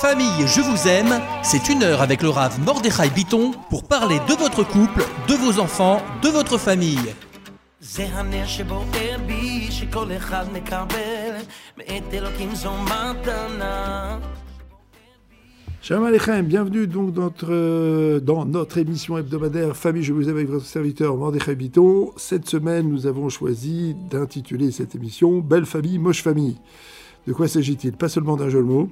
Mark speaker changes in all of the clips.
Speaker 1: Famille, je vous aime, c'est une heure avec le Rav Mordechai Biton pour parler de votre couple, de vos enfants, de votre famille.
Speaker 2: זה הנר שבוער בי, שכל אחד מקבל, מאת אלוקים זו מתנה.
Speaker 3: Shalom Aleichem, bienvenue donc dans notre, euh, dans notre émission hebdomadaire Famille, je vous aime avec votre serviteur Mordechai Biton. Cette semaine, nous avons choisi d'intituler cette émission Belle famille, moche famille. De quoi s'agit-il Pas seulement d'un jeu de mots,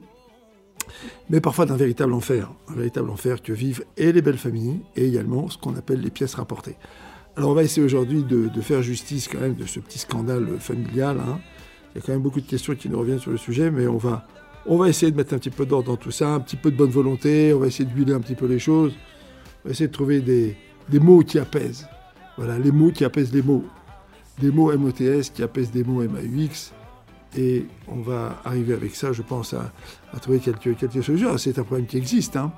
Speaker 3: mais parfois d'un véritable enfer. Un véritable enfer que vivent et les belles familles et également ce qu'on appelle les pièces rapportées. Alors on va essayer aujourd'hui de, faire justice quand même de ce petit scandale familial. hein. Il y a quand même beaucoup de questions qui nous reviennent sur le sujet, mais on va, on va essayer de mettre un petit peu d'ordre dans tout ça, un petit peu de bonne volonté, on va essayer d'huiler un petit peu les choses, on va essayer de trouver des, des mots qui apaisent. Voilà, les mots qui apaisent les mots. Des mots MOTS qui apaisent des mots MAUX. Et on va arriver avec ça, je pense, à, à trouver quelques, quelques solutions. C'est un problème qui existe. Hein.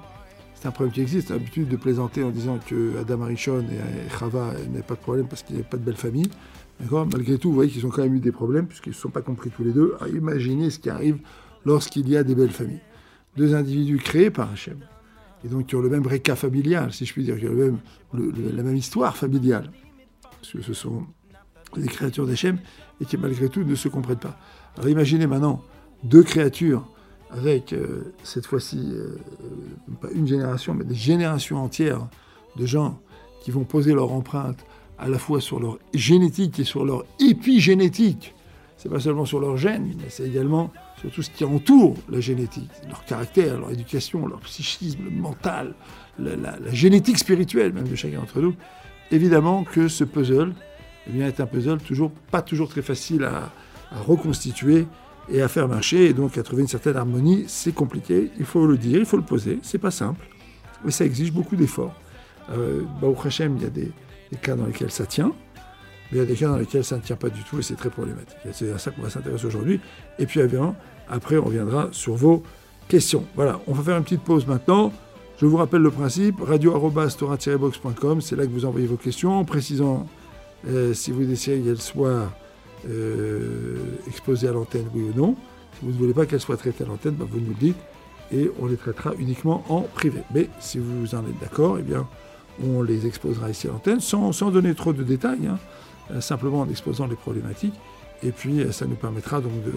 Speaker 3: C'est un problème qui existe. L'habitude de plaisanter en disant que Adam Arishon et Chava n'avaient pas de problème parce qu'il n'y avait pas de belle famille. Malgré tout, vous voyez qu'ils ont quand même eu des problèmes puisqu'ils ne se sont pas compris tous les deux. Alors, imaginez ce qui arrive lorsqu'il y a des belles familles. Deux individus créés par Hachem. Et donc qui ont le même réca familial, si je puis dire, qui ont la même histoire familiale. Parce que ce sont des créatures d'Hachem et qui malgré tout ne se comprennent pas. Alors imaginez maintenant deux créatures avec euh, cette fois-ci, euh, pas une génération, mais des générations entières de gens qui vont poser leur empreinte à la fois sur leur génétique et sur leur épigénétique. C'est pas seulement sur leur gène, mais c'est également sur tout ce qui entoure la génétique, leur caractère, leur éducation, leur psychisme, le mental, la, génétique spirituelle même de chacun d'entre nous. Évidemment que ce puzzle eh bien, est un puzzle toujours pas toujours très facile à reconstituer et à faire marcher, et donc à trouver une certaine harmonie, c'est compliqué. Il faut le dire, il faut le poser, c'est pas simple, mais ça exige beaucoup d'efforts. Euh, Baruch Hashem, il y a des, cas dans lesquels ça tient, mais il y a des cas dans lesquels ça ne tient pas du tout et c'est très problématique. C'est à ça qu'on va s'intéresser aujourd'hui. Et puis évidemment, après, on reviendra sur vos questions. Voilà, on va faire une petite pause maintenant. Je vous rappelle le principe, radio-box.com, c'est là que vous envoyez vos questions, en précisant euh, si vous désirez qu'elles soient exposées à l'antenne, oui ou non. Si vous ne voulez pas qu'elles soient traitées à l'antenne, bah, vous nous le dites et on les traitera uniquement en privé. Mais si vous en êtes d'accord, eh bien, on les exposera ici à l'antenne sans, sans donner trop de détails, hein, euh, simplement en exposant les problématiques. Et puis, euh, ça nous permettra donc de,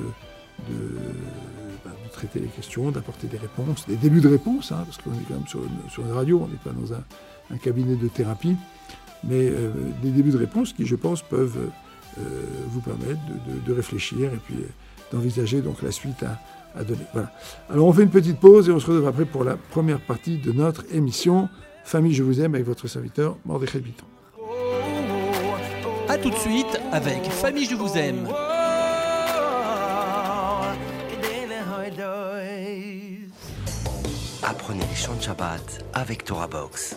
Speaker 3: bah, de traiter les questions, d'apporter des réponses, des débuts de réponses, hein, parce qu'on est quand même sur une, radio, on n'est pas dans un, cabinet de thérapie, mais euh, des débuts de réponses qui, je pense, peuvent euh, euh, vous permettre de, de, réfléchir et puis d'envisager donc la suite à, à donner. Voilà. Alors on fait une petite pause et on se retrouve après pour la première partie de notre émission Famille, je vous aime avec votre serviteur Mordechai Biton.
Speaker 1: A tout de suite avec Famille, je vous aime.
Speaker 4: Apprenez les chants de Shabbat avec Torah Box.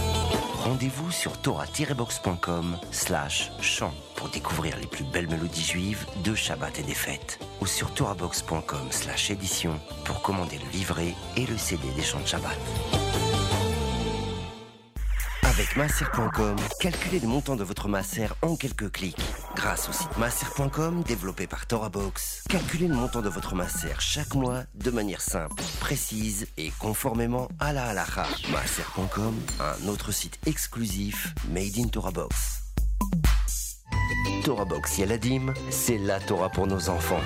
Speaker 4: Rendez-vous sur torah-box.com slash chant pour découvrir les plus belles mélodies juives de Shabbat et des fêtes. Ou sur torahbox.com slash édition pour commander le livret et le CD des chants de Shabbat. Avec Masser.com, calculez le montant de votre Masser en quelques clics. Grâce au site Masser.com développé par TorahBox, calculez le montant de votre Masser chaque mois de manière simple, précise et conformément à la halakha. Masser.com, un autre site exclusif made in TorahBox. TorahBox Yaladim, c'est la Torah pour nos enfants.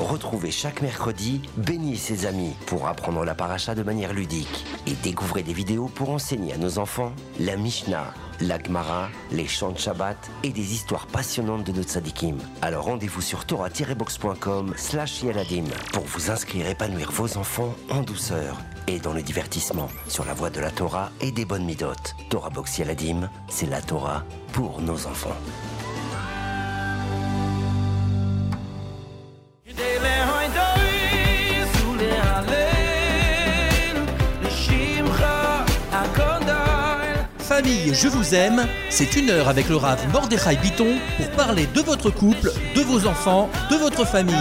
Speaker 4: Retrouvez chaque mercredi Béni et ses amis pour apprendre la paracha de manière ludique et découvrez des vidéos pour enseigner à nos enfants la Mishnah, la Gemara, les chants de Shabbat et des histoires passionnantes de nos tzadikim. Alors rendez-vous sur torah-box.com slash yaladim pour vous inscrire et épanouir vos enfants en douceur et dans le divertissement sur la voie de la Torah et des bonnes midotes. Torah Box Yaladim, c'est la Torah pour nos enfants.
Speaker 1: Famille, je vous aime. C'est une heure avec le Rav Mordechai Biton pour parler de votre couple, de vos enfants, de votre famille.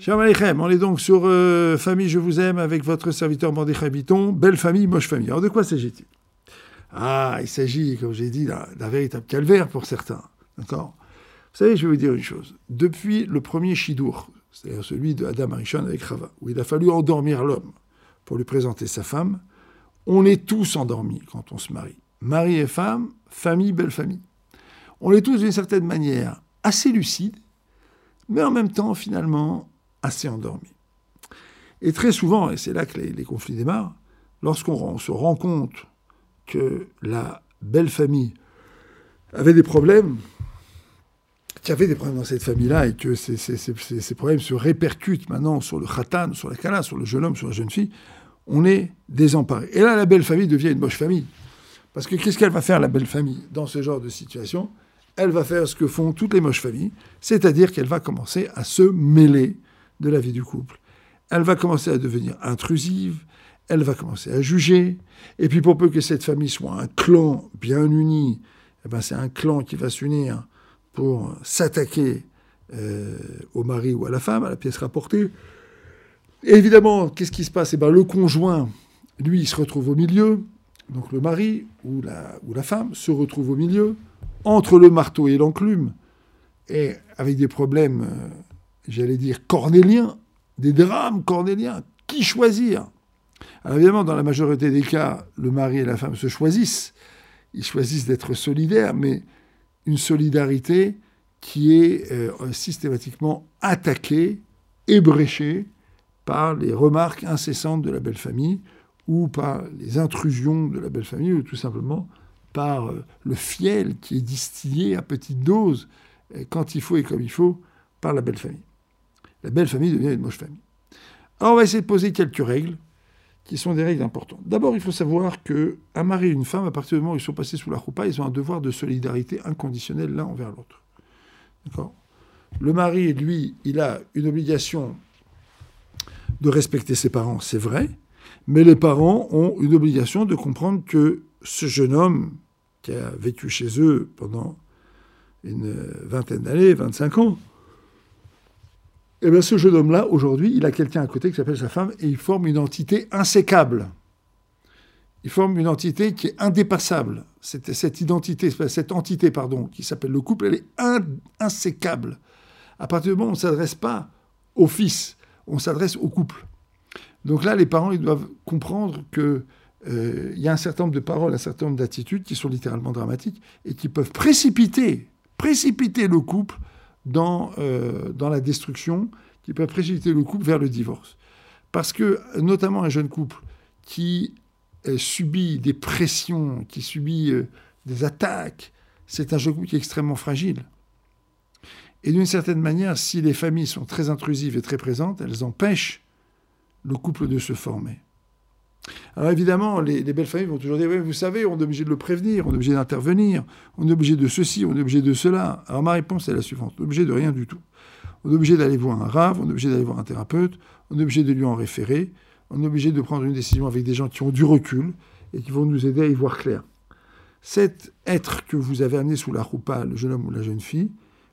Speaker 3: Shalom Aleichem, on est donc sur euh, Famille, je vous aime avec votre serviteur Mordechai Biton. Belle famille, moche famille. Alors de quoi s'agit-il? Ah, il s'agit, comme j'ai dit, d'un véritable calvaire pour certains. D'accord? Savez, je vais vous dire une chose. Depuis le premier Shidour, c'est-à-dire celui de Adam Arishon avec Rava, où il a fallu endormir l'homme pour lui présenter sa femme, on est tous endormis quand on se marie. Mari et femme, famille, belle famille. On est tous d'une certaine manière assez lucides, mais en même temps, finalement, assez endormis. Et très souvent, et c'est là que les, conflits démarrent, lorsqu'on se rend compte que la belle famille avait des problèmes, y avait des problèmes dans cette famille-là et que ces, problèmes se répercutent maintenant sur le khatan, sur la kala, sur le jeune homme, sur la jeune fille, on est désemparé. Et là, la belle famille devient une moche famille. Parce que qu'est-ce qu'elle va faire, la belle famille, dans ce genre de situation? Elle va faire ce que font toutes les moches familles, c'est-à-dire qu'elle va commencer à se mêler de la vie du couple. Elle va commencer à devenir intrusive, elle va commencer à juger, et puis pour peu que cette famille soit un clan bien uni, eh ben c'est un clan qui va s'unir pour s'attaquer euh, au mari ou à la femme, à la pièce rapportée. Et évidemment, qu'est-ce qui se passe? Eh ben, Le conjoint, lui, il se retrouve au milieu, donc le mari ou la, femme se retrouve au milieu, entre le marteau et l'enclume, et avec des problèmes, euh, j'allais dire, cornéliens, des drames cornéliens. Qui choisir? Alors évidemment, dans la majorité des cas, le mari et la femme se choisissent. Ils choisissent d'être solidaires, mais une solidarité qui est euh, systématiquement attaquée, ébréchée par les remarques incessantes de la belle famille ou par les intrusions de la belle famille ou tout simplement par euh, le fiel qui est distillé à petite dose euh, quand il faut et comme il faut par la belle famille. La belle famille devient une moche famille. Alors on va essayer de poser quelques règles qui sont des règles importantes. D'abord, il faut savoir que un mari et une femme, à partir du moment où ils sont passés sous la roupa, ils ont un devoir de solidarité inconditionnelle l'un envers l'autre. Le mari, lui, il a une obligation de respecter ses parents, c'est vrai, mais les parents ont une obligation de comprendre que ce jeune homme qui a vécu chez eux pendant une vingtaine d'années, 25 ans, eh bien, ce jeune homme-là, aujourd'hui, il a quelqu'un à côté qui s'appelle sa femme et il forme une entité insécable. Il forme une entité qui est indépassable. Cette, identité, cette entité, pardon, qui s'appelle le couple, elle est in- insécable. À partir du moment où on ne s'adresse pas au fils, on s'adresse au couple. Donc là, les parents, ils doivent comprendre que euh, il y a un certain nombre de paroles, un certain nombre d'attitudes qui sont littéralement dramatiques et qui peuvent précipiter, précipiter le couple dans, euh, dans la destruction, qui peuvent précipiter le couple vers le divorce. Parce que, notamment un jeune couple qui euh, subit des pressions, qui subit euh, des attaques, c'est un jeune couple qui est extrêmement fragile. Et d'une certaine manière, si les familles sont très intrusives et très présentes, elles empêchent le couple de se former. Alors évidemment, les, les belles familles vont toujours dire, oui, vous savez, on est obligé de le prévenir, on est obligé d'intervenir, on est obligé de ceci, on est obligé de cela. Alors ma réponse est la suivante, on est obligé de rien du tout. On est obligé d'aller voir un rave, on est obligé d'aller voir un thérapeute, on est obligé de lui en référer, on est obligé de prendre une décision avec des gens qui ont du recul et qui vont nous aider à y voir clair. Cet être que vous avez amené sous la roupa, le jeune homme ou la jeune fille,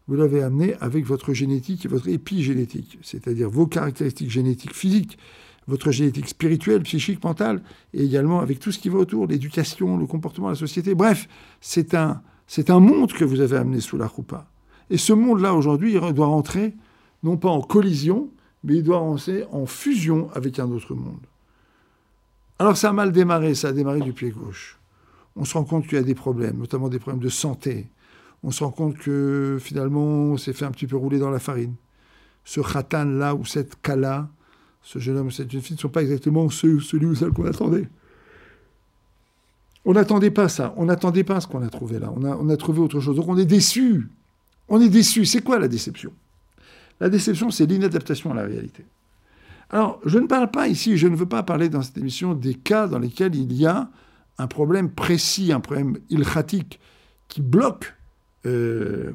Speaker 3: vous l'avez amené avec votre génétique et votre épigénétique, c'est-à-dire vos caractéristiques génétiques physiques, votre génétique spirituelle, psychique, mentale, et également avec tout ce qui va autour, l'éducation, le comportement, la société. Bref, c'est un, c'est un monde que vous avez amené sous la roupa. Et ce monde-là, aujourd'hui, il doit rentrer, non pas en collision, mais il doit rentrer en fusion avec un autre monde. Alors ça a mal démarré, ça a démarré du pied gauche. On se rend compte qu'il y a des problèmes, notamment des problèmes de santé. On se rend compte que finalement, on s'est fait un petit peu rouler dans la farine. Ce khatan-là ou cette kala, ce jeune homme cette jeune fille ne sont pas exactement ceux, celui ou celle qu'on attendait. On n'attendait pas ça. On n'attendait pas ce qu'on a trouvé là. On a, trouvé autre chose. Donc on est déçu. On est déçu. C'est quoi la déception? La déception, c'est l'inadaptation à la réalité. Alors, je ne parle pas ici, je ne veux pas parler dans cette émission des cas dans lesquels il y a un problème précis, un problème ilchatique qui bloque euh,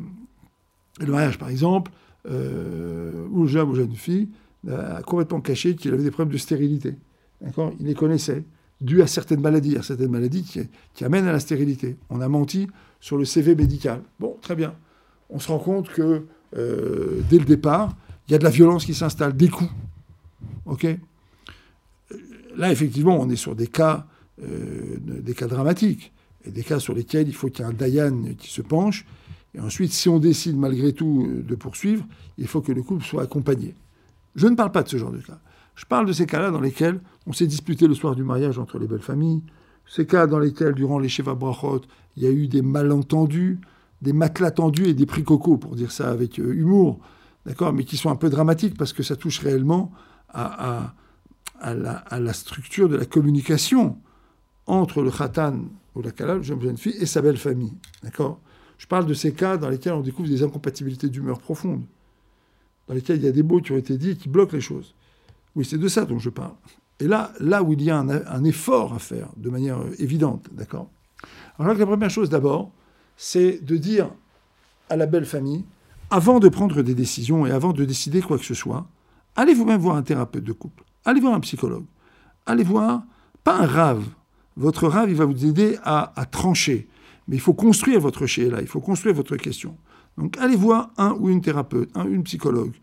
Speaker 3: le mariage. Par exemple, euh, ou jeune ou jeune fille, a complètement caché qu'il avait des problèmes de stérilité. Il les connaissait, dû à certaines maladies, à certaines maladies qui, amènent à la stérilité. On a menti sur le CV médical. Bon, très bien. On se rend compte que euh, dès le départ, il y a de la violence qui s'installe, des coups. OK? Là, effectivement, on est sur des cas, euh, des cas dramatiques, et des cas sur lesquels il faut qu'il y ait un Dayan qui se penche. Et ensuite, si on décide malgré tout euh, de poursuivre, il faut que le couple soit accompagné. Je ne parle pas de ce genre de cas. Je parle de ces cas-là dans lesquels on s'est disputé le soir du mariage entre les belles familles, ces cas dans lesquels, durant les Sheva Brachot, il y a eu des malentendus, des matelas tendus et des prix coco, pour dire ça avec euh, humour, d'accord, mais qui sont un peu dramatiques parce que ça touche réellement à, la, structure de la communication entre le khatan ou la kala, jeune, jeune fille, et sa belle famille, d'accord. Je parle de ces cas dans lesquels on découvre des incompatibilités d'humeur profondes, dans lesquels il y a des mots qui ont été dits et qui bloquent les choses. Oui, c'est de ça dont je parle. Et là, là où il y a un, effort à faire, de manière euh, évidente, d'accord? Alors la première chose d'abord, c'est de dire à la belle famille, avant de prendre des décisions et avant de décider quoi que ce soit, allez vous-même voir un thérapeute de couple, allez voir un psychologue, allez voir, pas un rave, votre rave, il va vous aider à, trancher, mais il faut construire votre là, il faut construire votre question. Donc allez voir un ou une thérapeute, un ou une psychologue,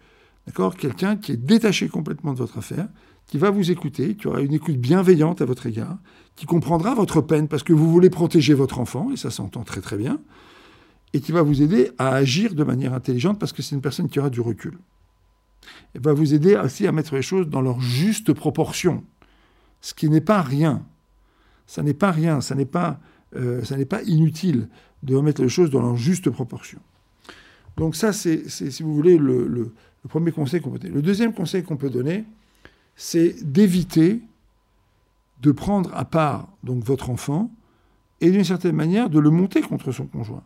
Speaker 3: d'accord Quelqu'un qui est détaché complètement de votre affaire, qui va vous écouter, qui aura une écoute bienveillante à votre égard, qui comprendra votre peine parce que vous voulez protéger votre enfant, et ça s'entend très très bien, et qui va vous aider à agir de manière intelligente parce que c'est une personne qui aura du recul. Et va vous aider aussi à mettre les choses dans leur juste proportion, ce qui n'est pas rien. Ça n'est pas rien, ça n'est pas, euh, pas inutile de remettre les choses dans leur juste proportion. Donc ça, c'est, si vous voulez, le, premier conseil qu'on peut donner. Le deuxième conseil qu'on peut donner, c'est d'éviter de prendre à part donc votre enfant et d'une certaine manière de le monter contre son conjoint.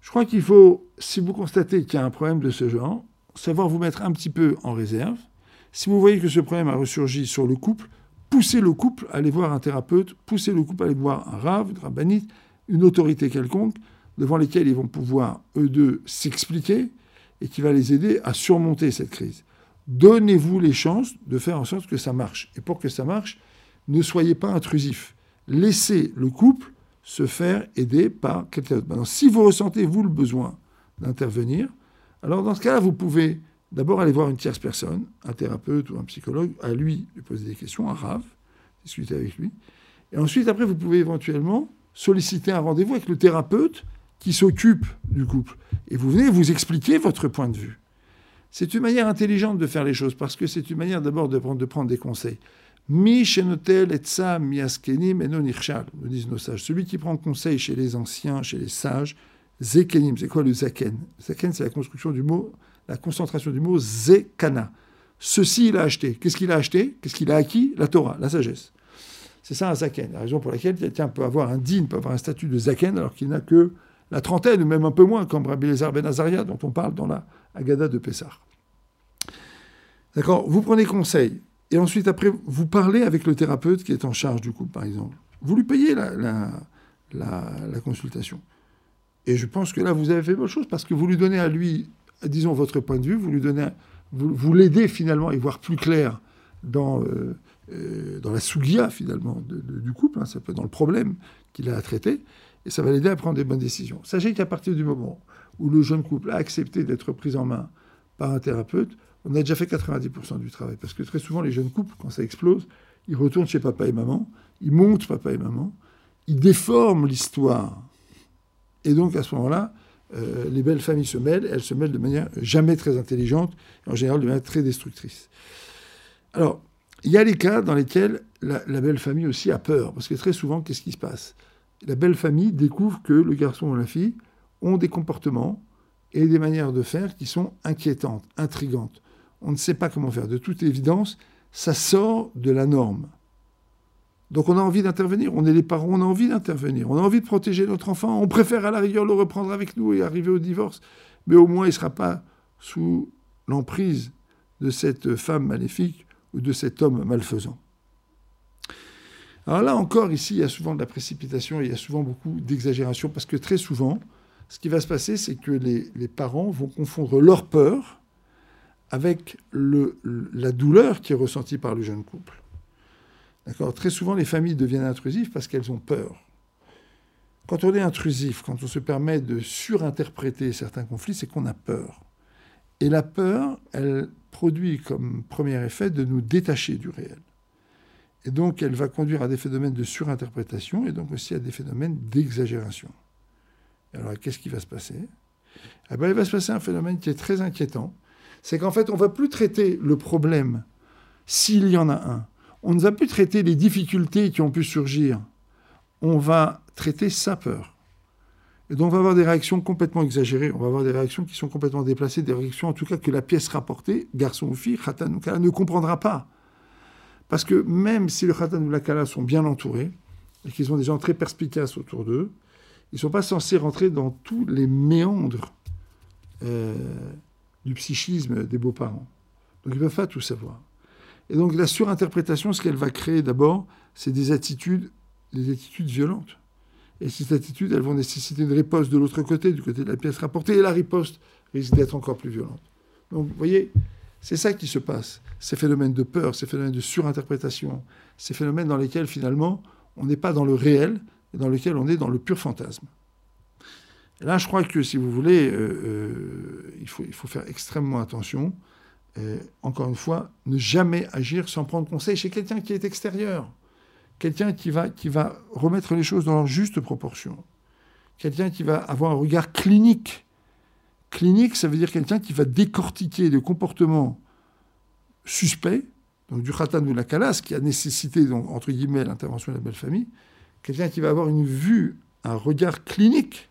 Speaker 3: Je crois qu'il faut, si vous constatez qu'il y a un problème de ce genre, savoir vous mettre un petit peu en réserve. Si vous voyez que ce problème a ressurgi sur le couple, poussez le couple à aller voir un thérapeute, poussez le couple à aller voir un rave, une rabbinite, une autorité quelconque, devant lesquelles ils vont pouvoir, eux deux, s'expliquer et qui va les aider à surmonter cette crise. Donnez-vous les chances de faire en sorte que ça marche. Et pour que ça marche, ne soyez pas intrusif. Laissez le couple se faire aider par quelqu'un d'autre. Maintenant, si vous ressentez, vous, le besoin d'intervenir, alors dans ce cas-là, vous pouvez d'abord aller voir une tierce personne, un thérapeute ou un psychologue, à lui lui poser des questions, un rave, discuter avec lui. Et ensuite, après, vous pouvez éventuellement solliciter un rendez-vous avec le thérapeute qui s'occupe du couple. Et vous venez vous expliquer votre point de vue. C'est une manière intelligente de faire les choses, parce que c'est une manière d'abord de prendre, de prendre des conseils. Mi shenotel et sa miaskenim et non nous disent nos sages. Celui qui prend conseil chez les anciens, chez les sages, zekenim, c'est quoi le zaken? Zaken, c'est la construction du mot, la concentration du mot zekana. Ceci, il a acheté. Qu'est-ce qu'il a acheté? Qu'est-ce qu'il a acquis? La Torah, la sagesse. C'est ça un zaken. La raison pour laquelle quelqu'un peut avoir un din, peut avoir un statut de zaken, alors qu'il n'a que la trentaine, ou même un peu moins, comme Rabbi Lézar Ben Azaria, dont on parle dans la Agada de Pessah. D'accord Vous prenez conseil, et ensuite, après, vous parlez avec le thérapeute qui est en charge du couple, par exemple. Vous lui payez la, consultation. Et je pense que là, vous avez fait bonne chose, parce que vous lui donnez à lui, disons, votre point de vue, vous lui donnez, vous, l'aidez finalement à voir plus clair dans, euh, euh, dans la sougia, finalement, du couple, ça peut être dans le problème qu'il a à traiter, et ça va l'aider à prendre des bonnes décisions. Sachez qu'à partir du moment où le jeune couple a accepté d'être pris en main par un thérapeute, on a déjà fait 90% du travail. Parce que très souvent, les jeunes couples, quand ça explose, ils retournent chez papa et maman, ils montent papa et maman, ils déforment l'histoire. Et donc, à ce moment-là, euh, les belles familles se mêlent, elles se mêlent de manière jamais très intelligente, et en général de manière très destructrice. Alors, il y a les cas dans lesquels la, la belle famille aussi a peur, parce que très souvent, qu'est-ce qui se passe? La belle famille découvre que le garçon ou la fille ont des comportements et des manières de faire qui sont inquiétantes, intrigantes. On ne sait pas comment faire. De toute évidence, ça sort de la norme. Donc on a envie d'intervenir, on est les parents, on a envie d'intervenir, on a envie de protéger notre enfant, on préfère à la rigueur le reprendre avec nous et arriver au divorce, mais au moins il ne sera pas sous l'emprise de cette femme maléfique ou de cet homme malfaisant. Alors là encore, ici, il y a souvent de la précipitation, il y a souvent beaucoup d'exagération, parce que très souvent, ce qui va se passer, c'est que les, parents vont confondre leur peur avec la douleur qui est ressentie par le jeune couple. D'accord? Très souvent, les familles deviennent intrusives parce qu'elles ont peur. Quand on est intrusif, quand on se permet de surinterpréter certains conflits, c'est qu'on a peur. Et la peur, elle produit comme premier effet de nous détacher du réel. Et donc, elle va conduire à des phénomènes de surinterprétation et donc aussi à des phénomènes d'exagération. Alors, qu'est-ce qui va se passer? Eh bien, Il va se passer un phénomène qui est très inquiétant. C'est qu'en fait, on ne va plus traiter le problème s'il y en a un. On ne va plus traiter les difficultés qui ont pu surgir. On va traiter sa peur. Et donc on va avoir des réactions complètement exagérées, on va avoir des réactions qui sont complètement déplacées, des réactions en tout cas que la pièce rapportée, garçon ou fille, khatan ne comprendra pas. Parce que même si le khatan ou la kala sont bien entourés, et qu'ils ont des gens très perspicaces autour d'eux, ils ne sont pas censés rentrer dans tous les méandres euh, du psychisme des beaux-parents. Donc ils ne peuvent pas tout savoir. Et donc la surinterprétation, ce qu'elle va créer d'abord, c'est des attitudes, des attitudes violentes. Et ces attitudes, elles vont nécessiter une riposte de l'autre côté, du côté de la pièce rapportée, et la riposte risque d'être encore plus violente. Donc, vous voyez, c'est ça qui se passe. Ces phénomènes de peur, ces phénomènes de surinterprétation, ces phénomènes dans lesquels, finalement, on n'est pas dans le réel, et dans lesquels on est dans le pur fantasme. Là, je crois que, si vous voulez, euh, euh, il, faut, faire extrêmement attention. Et, encore une fois, ne jamais agir sans prendre conseil chez quelqu'un qui est extérieur quelqu'un qui va, qui va remettre les choses dans leur juste proportion, quelqu'un qui va avoir un regard clinique. Clinique, ça veut dire quelqu'un qui va décortiquer des comportements suspects, donc du khatan ou la kalas, qui a nécessité, entre guillemets, l'intervention de la belle famille, quelqu'un qui va avoir une vue, un regard clinique,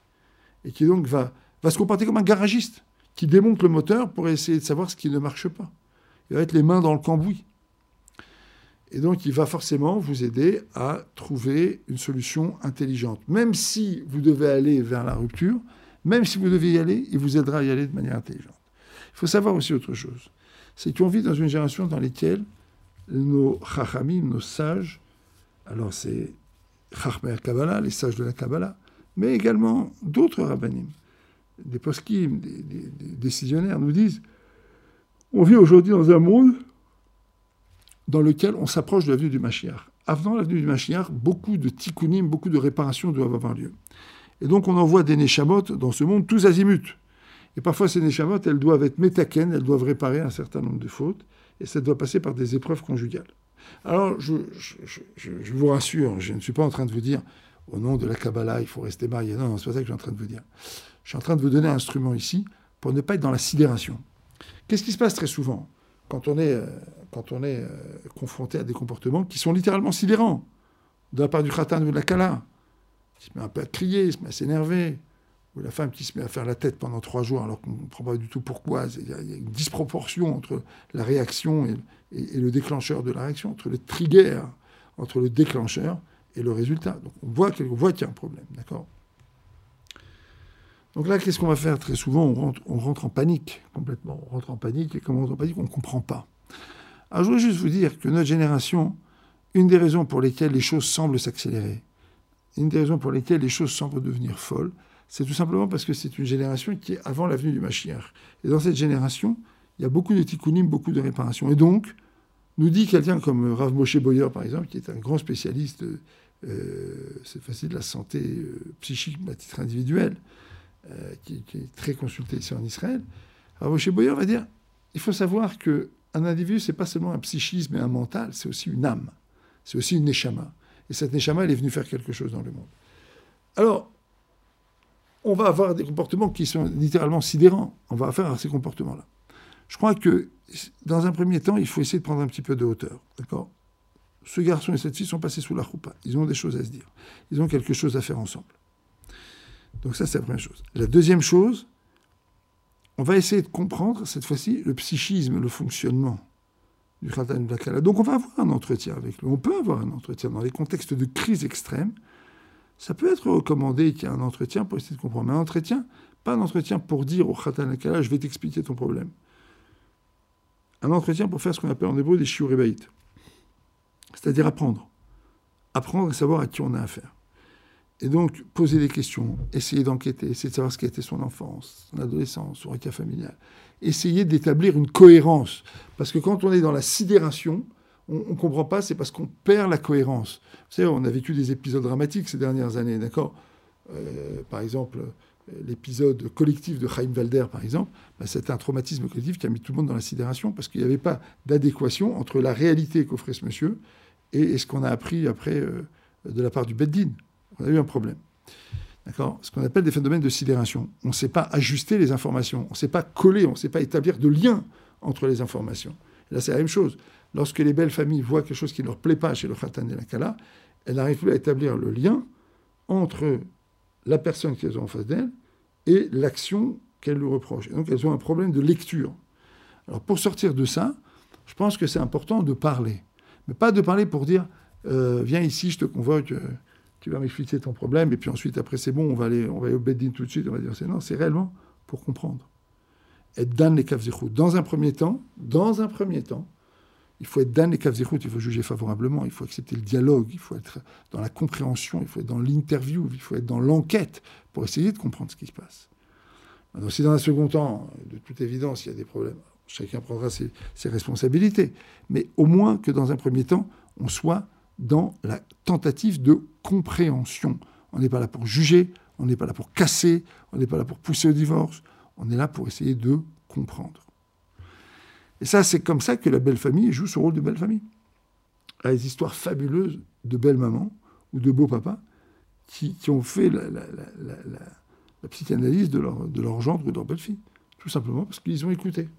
Speaker 3: et qui donc va, va se comporter comme un garagiste, qui démonte le moteur pour essayer de savoir ce qui ne marche pas. Il va être les mains dans le cambouis. Et donc, il va forcément vous aider à trouver une solution intelligente. Même si vous devez aller vers la rupture, même si vous devez y aller, il vous aidera à y aller de manière intelligente. Il faut savoir aussi autre chose. C'est qu'on vit dans une génération dans laquelle nos chachamim, nos sages, alors c'est Chachmer Kabbalah, les sages de la Kabbalah, mais également d'autres rabbinim, des poskim, des, décisionnaires nous disent on vit aujourd'hui dans un monde dans lequel on s'approche de l'avenue du Mashiach. Avant l'avenue du Mashiach, beaucoup de tikkunim, beaucoup de réparations doivent avoir lieu. Et donc on envoie des neshamot dans ce monde tous azimuts. Et parfois ces neshamot, elles doivent être métaken, elles doivent réparer un certain nombre de fautes, et ça doit passer par des épreuves conjugales. Alors je, vous rassure, je ne suis pas en train de vous dire, au nom de la Kabbalah, il faut rester marié. Non, non c'est pas ça que je suis en train de vous dire. Je suis en train de vous donner un instrument ici pour ne pas être dans la sidération. Qu'est-ce qui se passe très souvent quand on est, euh, quand on est euh, confronté à des comportements qui sont littéralement sidérants, de la part du khatan ou de la kala? Il se met un peu à crier, se met à s'énerver, ou la femme qui se met à faire la tête pendant trois jours alors qu'on ne comprend pas du tout pourquoi. Il y, a, une disproportion entre la réaction et, le déclencheur de la réaction, entre le trigger, entre le déclencheur et le résultat. Donc on voit qu'il y a un problème, d'accord? Donc là, qu'est-ce qu'on va faire? Très souvent, on rentre, en panique, complètement. On rentre en panique, et comme on rentre en panique, on ne comprend pas. Alors je voudrais juste vous dire que notre génération, une des raisons pour lesquelles les choses semblent s'accélérer, une des raisons pour lesquelles les choses semblent devenir folles, c'est tout simplement parce que c'est une génération qui est avant l'avenue du Mashiach. Et dans cette génération, il y a beaucoup de tikkunim, beaucoup de réparations. Et donc, nous dit quelqu'un comme Rav Moshe Boyer, par exemple, qui est un grand spécialiste, euh, cette de la santé euh, psychique à titre individuel, euh, qui, est très consulté ici en Israël, alors Moshe Boyer va dire il faut savoir que un individu, c'est pas seulement un psychisme et un mental, c'est aussi une âme, c'est aussi une neshama. Et cette neshama, elle est venue faire quelque chose dans le monde. Alors, on va avoir des comportements qui sont littéralement sidérants. On va faire ces comportements-là. Je crois que, dans un premier temps, il faut essayer de prendre un petit peu de hauteur. D'accord? Ce garçon et cette fille sont passés sous la roupa. Ils ont des choses à se dire. Ils ont quelque chose à faire ensemble. Donc ça, c'est la première chose. La deuxième chose, on va essayer de comprendre, cette fois-ci, le psychisme, le fonctionnement du Khatan Blakala. Donc on va avoir un entretien avec lui. On peut avoir un entretien dans les contextes de crise extrême. Ça peut être recommandé qu'il y ait un entretien pour essayer de comprendre. Mais un entretien, pas un entretien pour dire au Khatan Blakala, je vais t'expliquer ton problème. Un entretien pour faire ce qu'on appelle en hébreu des shiurébaïtes. C'est-à-dire apprendre. Apprendre et savoir à qui on a affaire. Et donc, poser des questions, essayer d'enquêter, essayer de savoir ce qu'a été son enfance, son adolescence, son récit familial. Essayer d'établir une cohérence. Parce que quand on est dans la sidération, on ne comprend pas, c'est parce qu'on perd la cohérence. Vous savez, on a vécu des épisodes dramatiques ces dernières années, d'accord? Euh, Par exemple, l'épisode collectif de Chaim Valder, par exemple, bah, c'était un traumatisme collectif qui a mis tout le monde dans la sidération parce qu'il n'y avait pas d'adéquation entre la réalité qu'offrait ce monsieur et, ce qu'on a appris après euh, de la part du Beddin. On a eu un problème. D'accord? Ce qu'on appelle des phénomènes de sidération. On ne sait pas ajuster les informations, on ne sait pas coller, on ne sait pas établir de lien entre les informations. là, c'est la même chose. Lorsque les belles familles voient quelque chose qui ne leur plaît pas chez le Khatan et la Kala, elles n'arrivent plus à établir le lien entre la personne qu'elles ont en face d'elles et l'action qu'elles lui reprochent. donc elles ont un problème de lecture. Alors pour sortir de ça, je pense que c'est important de parler. Mais pas de parler pour dire euh, viens ici, je te convoque, euh, tu vas m'expliquer ton problème, et puis ensuite, après c'est bon, on va aller, on va aller au tout de suite, on va dire c'est non, c'est réellement pour comprendre. Être dans les kafzichut. Dans un premier temps, dans un premier temps, il faut être dans les kafzichut, il faut juger favorablement, il faut accepter le dialogue, il faut être dans la compréhension, il faut être dans l'interview, il faut être dans l'enquête pour essayer de comprendre ce qui se passe. Si dans un second temps, de toute évidence, il y a des problèmes, chacun prendra ses responsabilités. Mais au moins que dans un premier temps, on soit dans la tentative de compréhension. On n'est pas là pour juger, on n'est pas là pour casser, on n'est pas là pour pousser au divorce, on est là pour essayer de comprendre. Et ça, c'est comme ça que la belle famille joue son rôle de belle famille. a des histoires fabuleuses de belles mamans ou de beaux papas qui, ont fait la, psychanalyse de leur, de leur gendre ou de leur belle-fille. Tout simplement parce qu'ils ont écouté.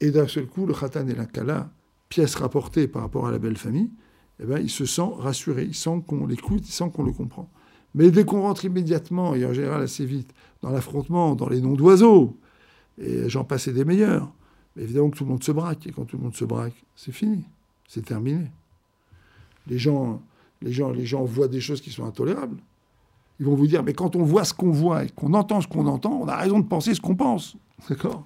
Speaker 3: Et d'un seul coup, le khatan et la kala, pièce rapportée par rapport à la belle famille, eh ben, il se sent rassuré, il sent qu'on l'écoute, il sent qu'on le comprend. Mais dès qu'on rentre immédiatement, et en général assez vite, dans l'affrontement, dans les noms d'oiseaux, et j'en passais des meilleurs, évidemment que tout le monde se braque. Et quand tout le monde se braque, c'est fini. C'est terminé. Les gens, les, gens, les gens voient des choses qui sont intolérables. Ils vont vous dire, mais quand on voit ce qu'on voit et qu'on entend ce qu'on entend, on a raison de penser ce qu'on pense. D'accord?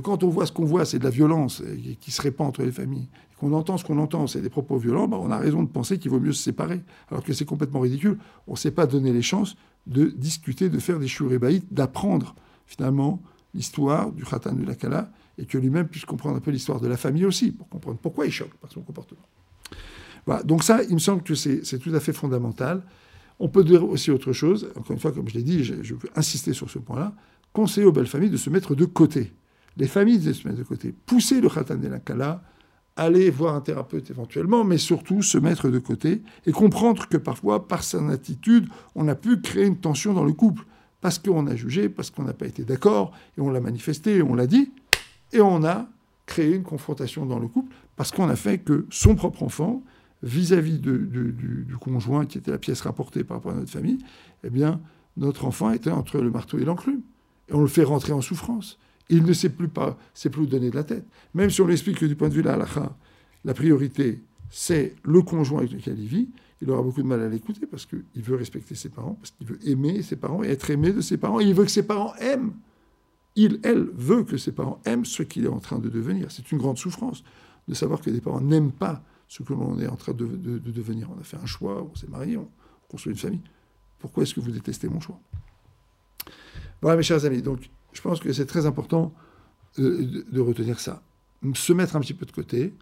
Speaker 3: Quand on voit ce qu'on voit, c'est de la violence qui se répand entre les familles. Qu'on entend ce qu'on entend, c'est des propos violents, bah, on a raison de penser qu'il vaut mieux se séparer. Alors que c'est complètement ridicule. On ne s'est pas donné les chances de discuter, de faire des shurébaïtes, d'apprendre finalement l'histoire du Khatan de la Kala et que lui-même puisse comprendre un peu l'histoire de la famille aussi, pour comprendre pourquoi il choque par son comportement. Voilà. Donc ça, il me semble que c'est tout à fait fondamental. On peut dire aussi autre chose, encore une fois, comme je l'ai dit, je veux insister sur ce point-là, conseiller aux belles familles de se mettre de côté. Les familles se mettre de côté. Pousser le Khatan de la Kala, aller voir un thérapeute éventuellement, mais surtout se mettre de côté et comprendre que parfois, par son attitude, on a pu créer une tension dans le couple. Parce qu'on a jugé, parce qu'on n'a pas été d'accord, et on l'a manifesté, et on l'a dit, et on a créé une confrontation dans le couple, parce qu'on a fait que son propre enfant, vis-à-vis du, conjoint qui était la pièce rapportée par rapport à notre famille, eh bien, notre enfant était entre le marteau et l'enclume. Et on le fait rentrer en souffrance. Il ne sait plus pas, c'est plus donner de la tête. Même si on explique que du point de vue de la halakha, la priorité, c'est le conjoint avec lequel il vit, il aura beaucoup de mal à l'écouter parce qu'il veut respecter ses parents, parce qu'il veut aimer ses parents et être aimé de ses parents. Il veut que ses parents aiment. Il, elle, veut que ses parents aiment ce qu'il est en train de devenir. C'est une grande souffrance de savoir que des parents n'aiment pas ce que l'on est en train de, devenir. On a fait un choix, on s'est marié, on construit une famille. Pourquoi est-ce que vous détestez mon choix? Voilà, mes chers amis. Donc, pense que c'est très important euh, de retenir ça. Se mettre un petit peu de côté,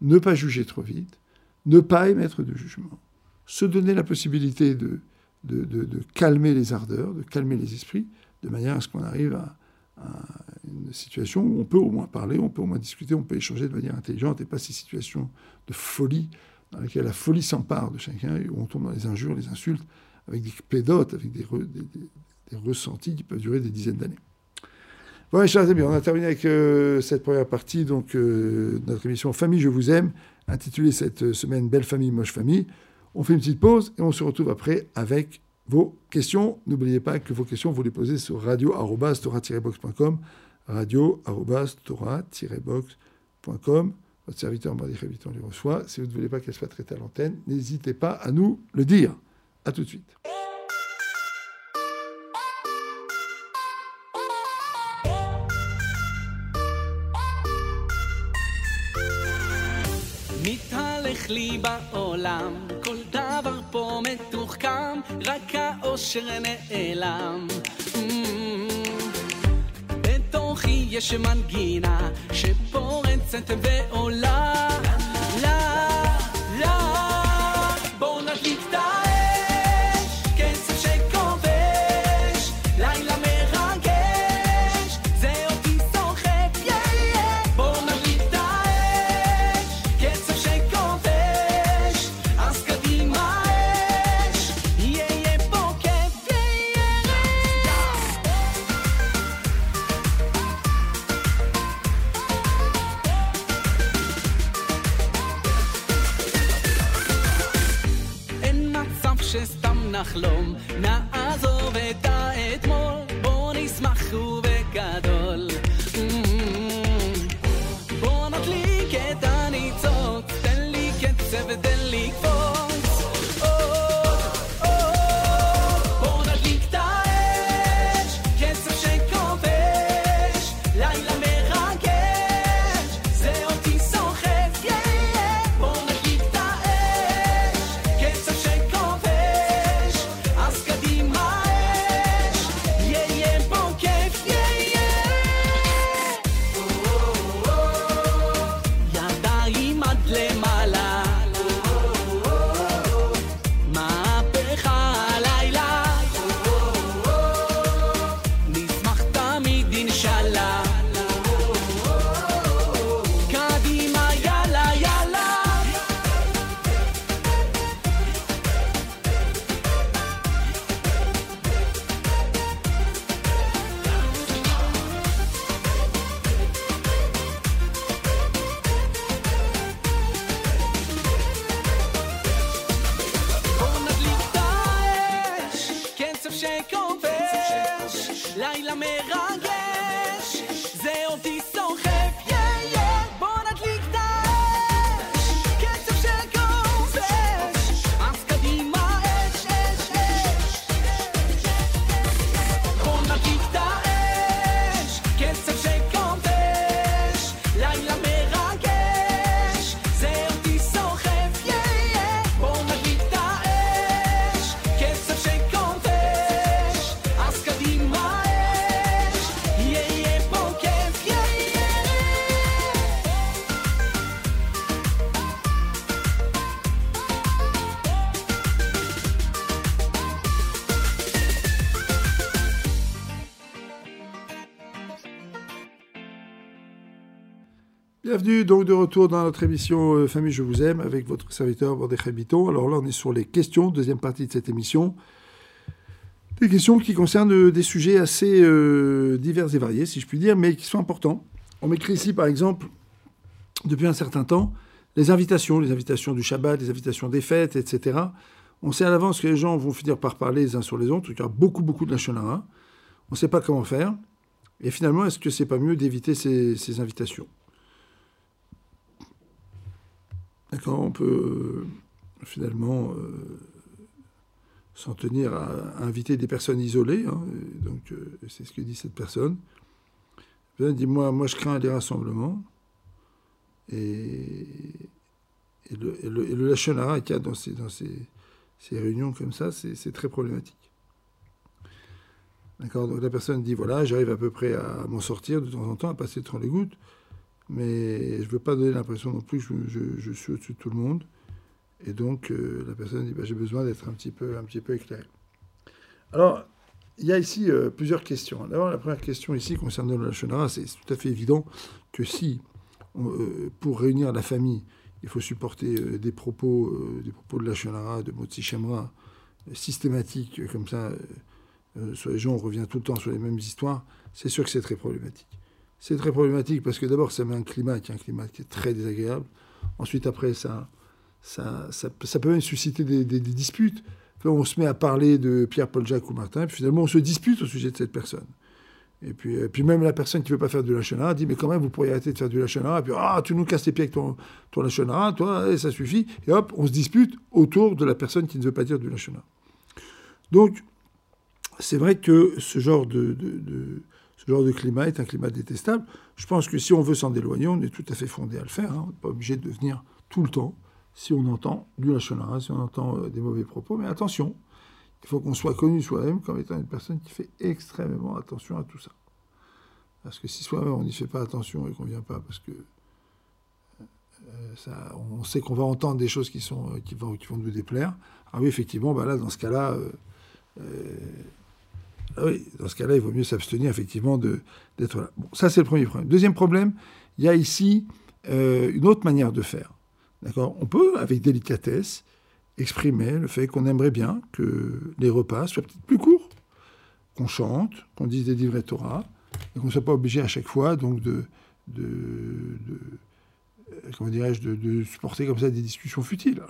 Speaker 3: ne pas juger trop vite, ne pas émettre de jugement, se donner la possibilité de, de, calmer les ardeurs, de calmer les esprits, de manière à ce qu'on arrive à, une situation où on peut au moins parler, on peut au moins discuter, on peut échanger de manière intelligente et pas ces situations de folie dans lesquelles la folie s'empare de chacun et où on tombe dans les injures, les insultes, avec des pédotes, avec des ressentis qui peuvent durer des dizaines d'années. Bon, chers amis, on a terminé avec euh, cette première partie, donc euh, notre émission Famille, je vous aime, intitulée cette semaine Belle famille, moche famille. On fait une petite pause et on se retrouve après avec vos questions. N'oubliez pas que vos questions, vous les posez sur radio-tora-box.com, radio-tora-box.com. Votre serviteur Mardi Réviton les reçoit. Si vous ne voulez pas qu'elle soit traitée à l'antenne, n'hésitez pas à nous le dire. A tout de suite.
Speaker 5: הולך לי בעולם, כל דבר פה מתוחכם, רק האושר נעלם. בתוכי יש מנגינה שפורצת ועולה.
Speaker 3: Bienvenue donc de retour dans notre émission euh, Famille Je vous aime avec votre serviteur Mordechai Biton. Alors là, on est sur les questions, deuxième partie de cette émission. Des questions qui concernent euh, des sujets assez euh, divers et variés, si je puis dire, mais qui sont importants. On m'écrit ici, par exemple, depuis un certain temps, les invitations, les invitations du Shabbat, les invitations des fêtes, etc. On sait à l'avance que les gens vont finir par parler les uns sur les autres, il y aura beaucoup, beaucoup de la Shonara. On ne sait pas comment faire. Et finalement, est-ce que c'est pas mieux d'éviter ces invitations? D'accord, on peut euh, finalement euh, s'en tenir à, inviter des personnes isolées. hein, donc, euh, c'est ce que dit cette personne. Personne dit moi, moi, je crains les rassemblements. Et, le, et le, qu'il y a dans ces, dans ces, ces réunions comme ça, c'est c'est très problématique. D'accord Donc la personne dit voilà, j'arrive à peu près à m'en sortir de temps en temps, à passer devant les gouttes, mais je ne veux pas donner l'impression non plus que je, suis au-dessus de tout le monde. Et donc euh, la personne dit bah, j'ai besoin d'être un petit peu, un petit peu éclairé. Alors, il y a ici euh, plusieurs questions. D'abord, la première question ici concernant le Lachonara, c'est tout à fait évident que si, euh, pour réunir la famille, il faut supporter des propos, des propos de Lachonara, de Motsi Shemra, systématiques, comme ça, sur les gens, on revient tout le temps sur les mêmes histoires, c'est sûr que c'est très problématique. C'est très problématique parce que d'abord, ça met un climat qui est un climat qui est très désagréable. Ensuite, après, ça, ça, ça, peut même susciter des, disputes. On se met à parler de Pierre, Paul, Jacques ou Martin, puis finalement, on se dispute au sujet de cette personne. Et puis, euh, puis même la personne qui ne veut pas faire du lachonara dit, mais quand même, vous pourriez arrêter de faire du lachonara. Et puis, ah, tu nous casses les pieds avec ton, ton lachonara, toi, ça suffit. Et hop, on se dispute autour de la personne qui ne veut pas dire du lachonara. Donc, c'est vrai que ce genre de- genre de climat est un climat détestable. Je pense que si on veut s'en éloigner, on est tout à fait fondé à le faire. hein. On n'est pas obligé de venir tout le temps. si on entend du lachonara, si on entend euh, des mauvais propos. Mais attention, il faut qu'on soit connu soi-même comme étant une personne qui fait extrêmement attention à tout ça. Parce que si soi-même on n'y fait pas attention et qu'on ne vient pas parce que euh, ça, on sait qu'on va entendre des choses qui, sont, euh, qui, vont, qui vont nous déplaire, ah oui, effectivement, bah là, dans ce cas-là, oui, dans ce cas-là, il vaut mieux s'abstenir effectivement d'être là. Bon, ça, c'est le premier problème. Deuxième problème, il y a ici une autre manière de faire. On peut, avec délicatesse, exprimer le fait qu'on aimerait bien que les repas soient peut-être plus courts, qu'on chante, qu'on dise des livrets Torah, et qu'on ne soit pas obligé à chaque fois donc de, de, euh, comment de, supporter comme ça des discussions futiles.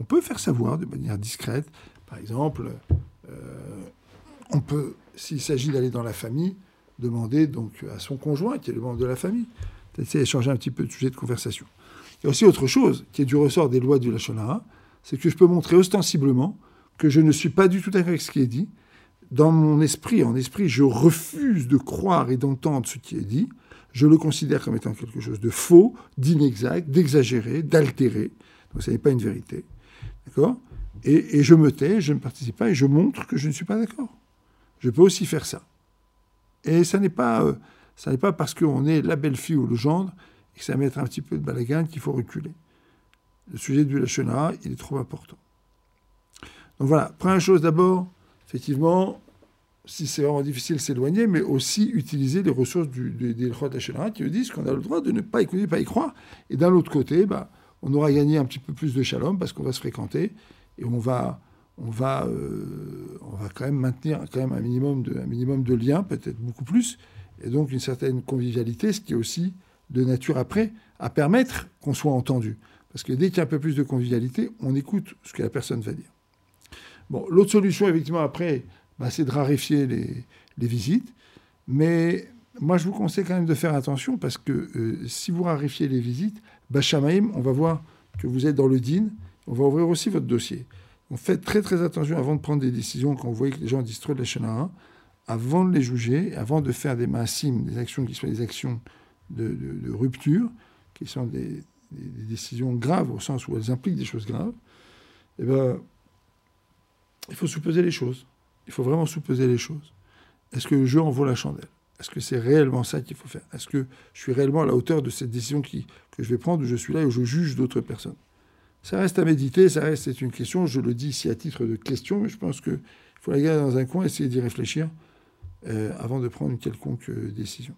Speaker 3: on peut faire savoir de manière discrète, par exemple, euh, on peut, s'il s'agit d'aller dans la famille, demander donc à son conjoint, qui est le membre de la famille, d'échanger un petit peu de sujet de conversation. Il y a aussi autre chose qui est du ressort des lois du Lachonara, c'est que je peux montrer ostensiblement que je ne suis pas du tout d'accord avec ce qui est dit. Dans mon esprit, en esprit, je refuse de croire et d'entendre ce qui est dit. Je le considère comme étant quelque chose de faux, d'inexact, d'exagéré, d'altéré. Donc ce n'est pas une vérité. D'accord? Et, je me tais, je ne participe pas et je montre que je ne suis pas d'accord. Je peux aussi faire ça. Et ça n'est pas, euh, parce qu'on est la belle-fille ou le gendre et que ça va mettre un petit peu de balagan qu'il faut reculer. Le sujet du Lachonara, il est trop important. Donc voilà, première chose d'abord, effectivement, si c'est vraiment difficile, s'éloigner, mais aussi utiliser les ressources du, des de Lachonara qui nous disent qu'on a le droit de ne pas écouter, pas y croire. Et d'un autre côté, bah, on aura gagné un petit peu plus de shalom parce qu'on va se fréquenter et on va, on va, euh, on va quand même maintenir quand même un minimum de, un minimum de liens, peut-être beaucoup plus, et donc une certaine convivialité, ce qui est aussi de nature après à permettre qu'on soit entendu. Parce que dès qu'il y a un peu plus de convivialité, on écoute ce que la personne va dire. Bon, l'autre solution, effectivement, après, bah, c'est de raréfier les, visites. Mais moi, je vous conseille quand même de faire attention parce que euh, si vous raréfiez les visites, Bachamaïm, on va voir que vous êtes dans le DIN. On va ouvrir aussi votre dossier. Donc faites très très attention avant de prendre des décisions quand vous voyez que les gens disent trop de la chaîne 1, avant de les juger, avant de faire des massimes, des actions qui soient des actions de, rupture, qui sont des, décisions graves au sens où elles impliquent des choses graves, eh ben, il faut sous-peser les choses. Il faut vraiment sous-peser les choses. Est-ce que le jeu en vaut la chandelle? Est-ce que c'est réellement ça qu'il faut faire? Est-ce que je suis réellement à la hauteur de cette décision que je vais prendre, où je suis là et où je juge d'autres personnes? Ça reste à méditer, ça reste, c'est une question, je le dis ici à titre de question, mais je pense qu'il faut la garder dans un coin, essayer d'y réfléchir euh, avant de prendre une quelconque euh, décision.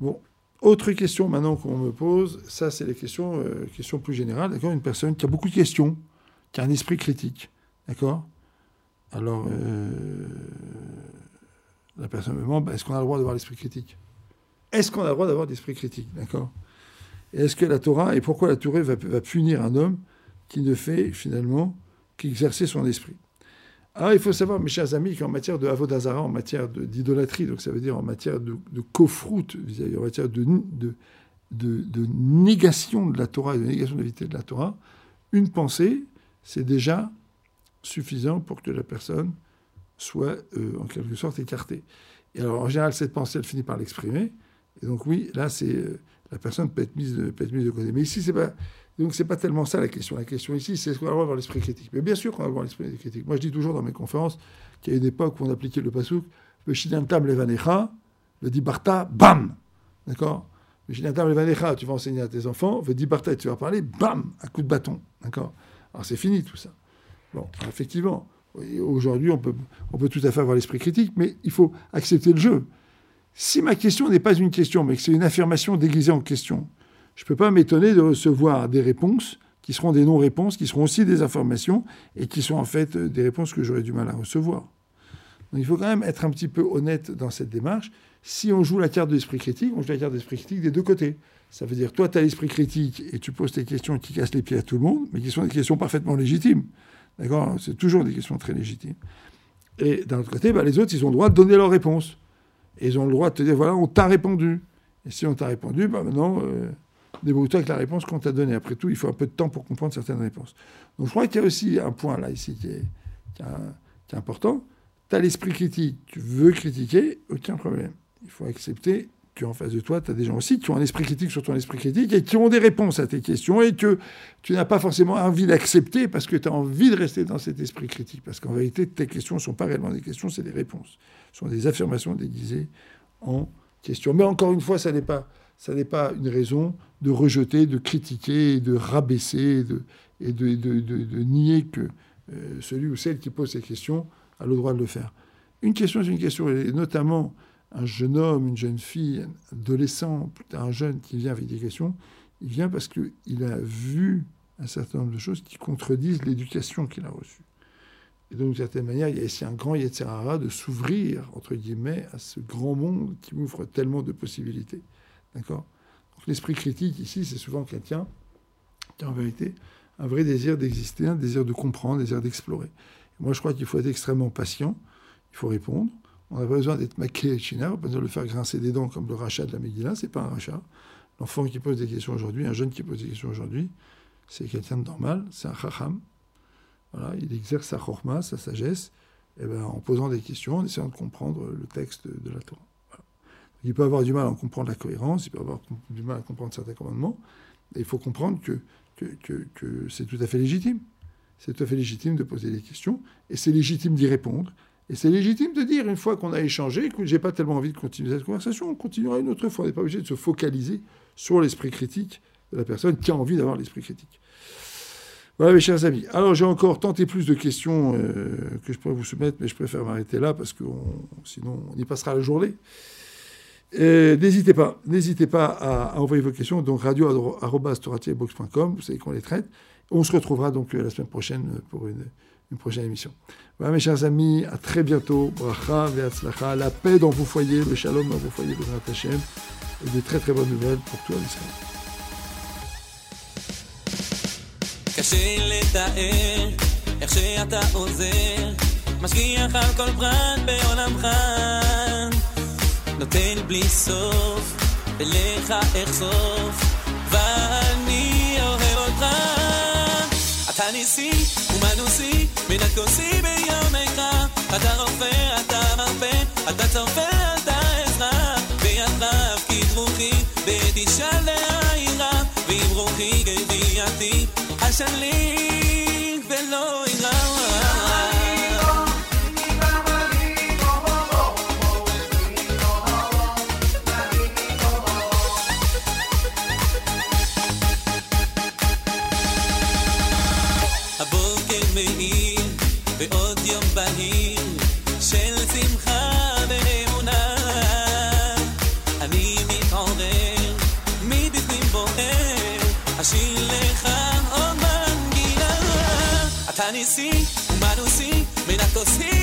Speaker 3: Bon, autre question maintenant qu'on me pose, ça c'est les questions, euh, questions plus générales, d'accord Une personne qui a beaucoup de questions, qui a un esprit critique, d'accord? Alors, la personne me demande, bah, est-ce qu'on a le droit d'avoir l'esprit critique? Est-ce qu'on a le droit d'avoir l'esprit critique, d'accord? Est-ce que la Torah, et pourquoi la Torah va, punir un homme qui ne fait finalement qu'exercer son esprit? Alors, il faut savoir, mes chers amis, qu'en matière de avodazara, en matière d'idolâtrie, donc ça veut dire en matière de, de kofrout, en matière de, de, de, négation de la Torah et de négation de la vérité de la Torah, une pensée, c'est déjà suffisant pour que la personne soit euh, en quelque sorte écartée. Et alors, en général, cette pensée, elle finit par l'exprimer. Et donc, oui, là, c'est euh, la personne peut être, mise de, côté. Mais ici, c'est pas donc c'est pas tellement ça la question. La question ici, c'est est-ce qu'on a le droit d'avoir l'esprit critique? Mais bien sûr qu'on a le droit d'avoir l'esprit critique. Moi, je dis toujours dans mes conférences qu'il y a une époque où on appliquait le pasouk, le shidantam levanecha, le dibarta, bam D'accord? Le shidantam levanecha, tu vas enseigner à tes enfants, le dibarta, tu vas parler, bam Un coup de bâton. D'accord? Alors c'est fini tout ça. Bon, effectivement, aujourd'hui, on peut, on peut tout à fait avoir l'esprit critique, mais il faut accepter le jeu. Si ma question n'est pas une question, mais que c'est une affirmation déguisée en question, je ne peux pas m'étonner de recevoir des réponses qui seront des non-réponses, qui seront aussi des informations, et qui sont en fait euh, des réponses que j'aurais du mal à recevoir. Il faut quand même être un petit peu honnête dans cette démarche. Si on joue la carte de l'esprit critique, on joue la carte de l'esprit critique des deux côtés. Ça veut dire, toi, tu as l'esprit critique et tu poses tes questions qui cassent les pieds à tout le monde, mais qui sont des questions parfaitement légitimes. D'accord? C'est toujours des questions très légitimes. Et d'un autre côté, bah, les autres, ils ont le droit de donner leur réponse. Et ils ont le droit de te dire, voilà, on t'a répondu. Et si on t'a répondu, bah, maintenant, euh, débrouille-toi avec la réponse qu'on t'a donnée. Après tout, il faut un peu de temps pour comprendre certaines réponses. Donc je crois qu'il y a aussi un point là, ici, qui est, est important. Tu as l'esprit critique, tu veux critiquer, aucun problème. Il faut accepter
Speaker 6: que en face de toi, tu as des gens aussi qui ont un esprit critique sur ton esprit critique et qui ont des réponses à tes questions et que tu n'as pas forcément envie d'accepter parce que tu as envie de rester dans cet esprit critique. Parce qu'en vérité, tes questions ne sont pas réellement des questions, c'est des réponses. Sont des affirmations déguisées en questions. Mais encore une fois, ça n'est pas, ça n'est pas une raison de rejeter, de critiquer, de rabaisser et de, de, nier que euh, celui ou celle qui pose ces questions a le droit de le faire. Une question, c'est une question, et notamment un jeune homme, une jeune fille, un adolescent, un jeune qui vient avec des questions, il vient parce qu'il a vu un certain nombre de choses qui contredisent l'éducation qu'il a reçue. Et donc, d'une certaine manière, il y a ici un grand Yetzirara de s'ouvrir, entre guillemets, à ce grand monde qui m'ouvre tellement de possibilités. D'accord? Donc, l'esprit critique, ici, c'est souvent quelqu'un qui a en vérité un vrai désir d'exister, un désir de comprendre, un désir d'explorer. Moi, je crois qu'il faut être extrêmement patient, il faut répondre, on n'a pas besoin d'être maqué et china, on n'a pas besoin de le faire grincer des dents comme le rachat de la Megillah, c'est pas un rachat. L'enfant qui pose des questions aujourd'hui, un jeune qui pose des questions aujourd'hui, c'est quelqu'un de normal, c'est un chacham. Il exerce sa chorma, sa sagesse, ben, en posant des questions, en essayant de comprendre le texte de la Torah. Il peut avoir du mal à comprendre la cohérence, il peut avoir du mal à comprendre certains commandements, et il faut comprendre que, que, que c'est tout à fait légitime. C'est tout à fait légitime de poser des questions, et c'est légitime d'y répondre, et c'est légitime de dire, une fois qu'on a échangé, que j'ai pas tellement envie de continuer cette conversation, on continuera une autre fois. On n'est pas obligé de se focaliser sur l'esprit critique de la personne qui a envie d'avoir l'esprit critique. Voilà, mes chers amis. Alors, j'ai encore tenté plus de questions euh, que je pourrais vous soumettre, mais je préfère m'arrêter là parce que sinon, on y passera la journée. N'hésitez pas, n'hésitez pas à, envoyer vos questions. Donc, radio.box.com, vous savez qu'on les traite. On se retrouvera donc euh, la semaine prochaine pour une prochaine émission. Voilà, mes chers amis, à très bientôt. Bracha, ve'atzlacha, la paix dans vos foyers, le shalom dans vos foyers, de Hashem, et de très très bonnes nouvelles pour tout Israël. קשה לתאר איך שאתה עוזר, משגיח על כל פרט בעולמך, נותן בלי סוף, אליך אחשוף, ואני אוהב אותך. אתה ניסי ומנוסי מן הכוסי ביומך. אתה רופא, אתה מרפא, אתה צופה, recently. Umani sim, humano.